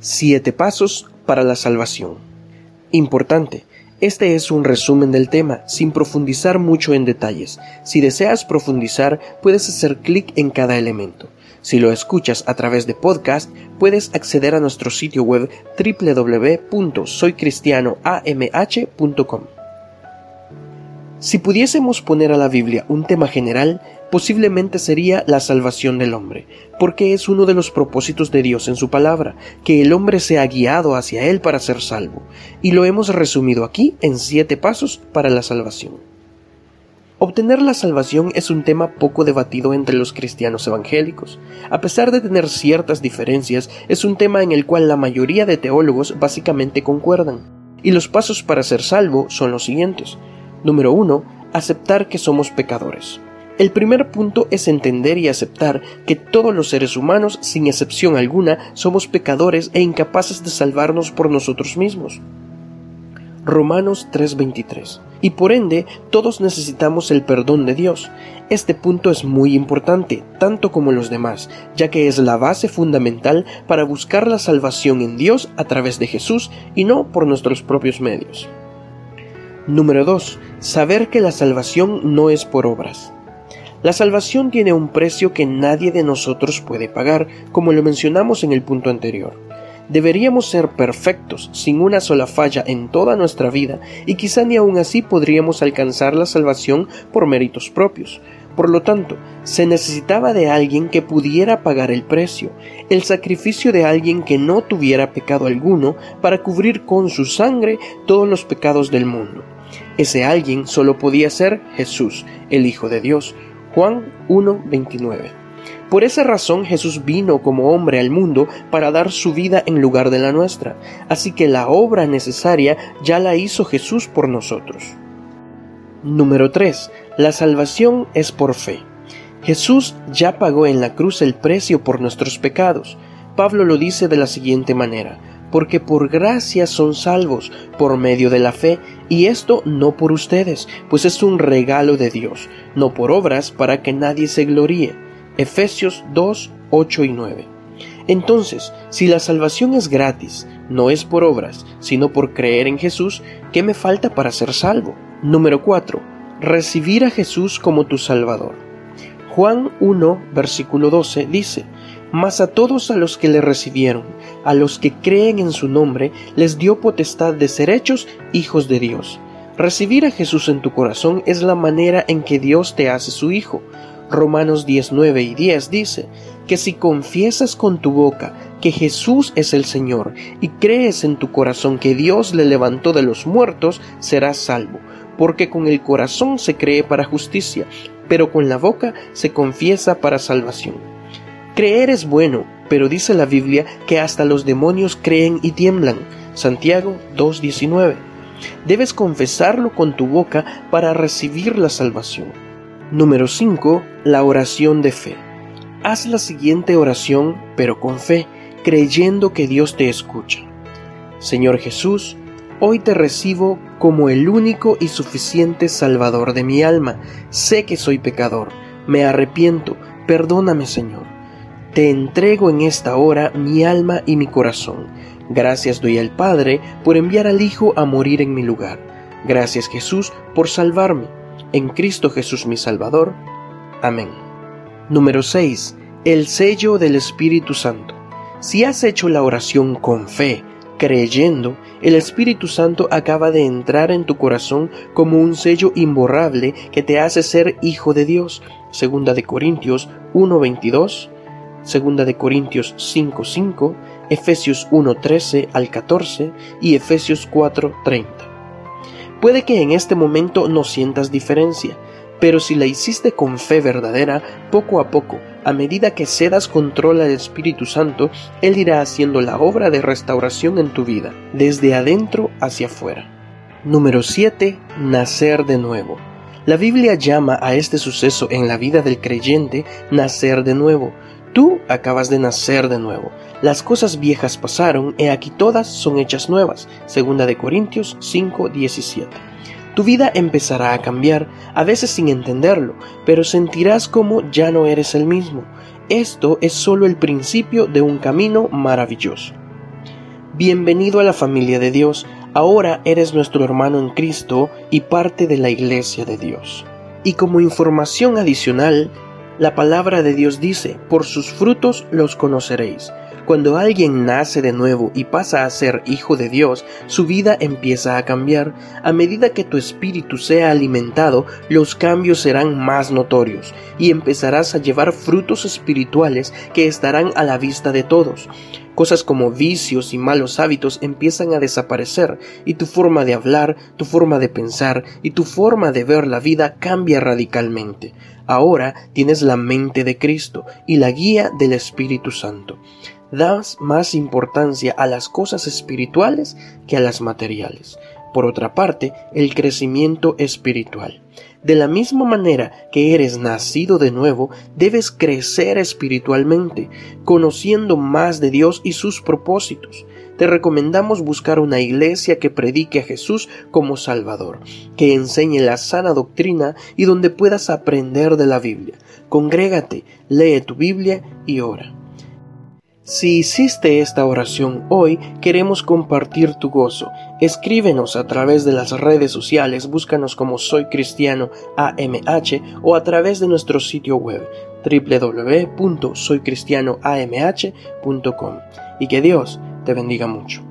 Siete pasos para la salvación. Importante. Este es un resumen del tema, sin profundizar mucho en detalles. Si deseas profundizar, puedes hacer clic en cada elemento. Si lo escuchas a través de podcast, puedes acceder a nuestro sitio web www.soycristianoamh.com. Si pudiésemos poner a la Biblia un tema general, posiblemente sería la salvación del hombre, porque es uno de los propósitos de Dios en su palabra, que el hombre sea guiado hacia Él para ser salvo, y lo hemos resumido aquí en siete pasos para la salvación. Obtener la salvación es un tema poco debatido entre los cristianos evangélicos. A pesar de tener ciertas diferencias, es un tema en el cual la mayoría de teólogos básicamente concuerdan. Y los pasos para ser salvo son los siguientes. Número 1. Aceptar que somos pecadores. El primer punto es entender y aceptar que todos los seres humanos, sin excepción alguna, somos pecadores e incapaces de salvarnos por nosotros mismos. Romanos 3:23. Y por ende, todos necesitamos el perdón de Dios. Este punto es muy importante, tanto como los demás, ya que es la base fundamental para buscar la salvación en Dios a través de Jesús y no por nuestros propios medios. Número 2. Saber que la salvación no es por obras. La salvación tiene un precio que nadie de nosotros puede pagar, como lo mencionamos en el punto anterior. Deberíamos ser perfectos, sin una sola falla en toda nuestra vida, y quizá ni aún así podríamos alcanzar la salvación por méritos propios. Por lo tanto, se necesitaba de alguien que pudiera pagar el precio, el sacrificio de alguien que no tuviera pecado alguno para cubrir con su sangre todos los pecados del mundo. Ese alguien solo podía ser Jesús, el Hijo de Dios, Juan 1:29. Por esa razón Jesús vino como hombre al mundo para dar su vida en lugar de la nuestra, así que la obra necesaria ya la hizo Jesús por nosotros. Número 3. La salvación es por fe. Jesús ya pagó en la cruz el precio por nuestros pecados. Pablo lo dice de la siguiente manera, porque por gracia son salvos por medio de la fe, y esto no por ustedes, pues es un regalo de Dios, no por obras para que nadie se gloríe. Efesios 2, 8 y 9. Entonces, si la salvación es gratis, no es por obras, sino por creer en Jesús, ¿qué me falta para ser salvo? Número 4. Recibir a Jesús como tu Salvador. Juan 1, versículo 12 dice, mas a todos a los que le recibieron, a los que creen en su nombre, les dio potestad de ser hechos hijos de Dios. Recibir a Jesús en tu corazón es la manera en que Dios te hace su hijo. Romanos 19 y 10 dice que si confiesas con tu boca que Jesús es el Señor y crees en tu corazón que Dios le levantó de los muertos, serás salvo, porque con el corazón se cree para justicia, pero con la boca se confiesa para salvación. Creer es bueno, pero dice la Biblia que hasta los demonios creen y tiemblan. Santiago 2.19. Debes confesarlo con tu boca para recibir la salvación. Número 5. La oración de fe. Haz la siguiente oración, pero con fe, creyendo que Dios te escucha. Señor Jesús, hoy te recibo como el único y suficiente Salvador de mi alma. Sé que soy pecador, me arrepiento, perdóname Señor. Te entrego en esta hora mi alma y mi corazón. Gracias doy al Padre por enviar al Hijo a morir en mi lugar. Gracias Jesús por salvarme. En Cristo Jesús mi Salvador. Amén. Número 6. El sello del Espíritu Santo. Si has hecho la oración con fe, creyendo, el Espíritu Santo acaba de entrar en tu corazón como un sello imborrable que te hace ser hijo de Dios. Segunda de Corintios 1:22 Segunda de Corintios 5:5, Efesios 1:13 al 14 y Efesios 4:30. Puede que en este momento no sientas diferencia, pero si la hiciste con fe verdadera, poco a poco, a medida que cedas control al Espíritu Santo, Él irá haciendo la obra de restauración en tu vida, desde adentro hacia afuera. Número 7. Nacer de nuevo. La Biblia llama a este suceso en la vida del creyente nacer de nuevo, Tú acabas de nacer de nuevo. Las cosas viejas pasaron, y aquí todas son hechas nuevas. Segunda de Corintios 5:17. Tu vida empezará a cambiar, a veces sin entenderlo, pero sentirás como ya no eres el mismo. Esto es solo el principio de un camino maravilloso. Bienvenido a la familia de Dios. Ahora eres nuestro hermano en Cristo y parte de la iglesia de Dios. Y como información adicional, la palabra de Dios dice, por sus frutos los conoceréis. Cuando alguien nace de nuevo y pasa a ser hijo de Dios, su vida empieza a cambiar. A medida que tu espíritu sea alimentado, los cambios serán más notorios y empezarás a llevar frutos espirituales que estarán a la vista de todos. Cosas como vicios y malos hábitos empiezan a desaparecer y tu forma de hablar, tu forma de pensar y tu forma de ver la vida cambia radicalmente. Ahora tienes la mente de Cristo y la guía del Espíritu Santo das más importancia a las cosas espirituales que a las materiales. Por otra parte, el crecimiento espiritual. De la misma manera que eres nacido de nuevo, debes crecer espiritualmente, conociendo más de Dios y sus propósitos. Te recomendamos buscar una iglesia que predique a Jesús como Salvador, que enseñe la sana doctrina y donde puedas aprender de la Biblia. Congrégate, lee tu Biblia y ora. Si hiciste esta oración hoy, queremos compartir tu gozo. Escríbenos a través de las redes sociales, búscanos como Soy Cristiano AMH o a través de nuestro sitio web www.soycristianoamh.com y que Dios te bendiga mucho.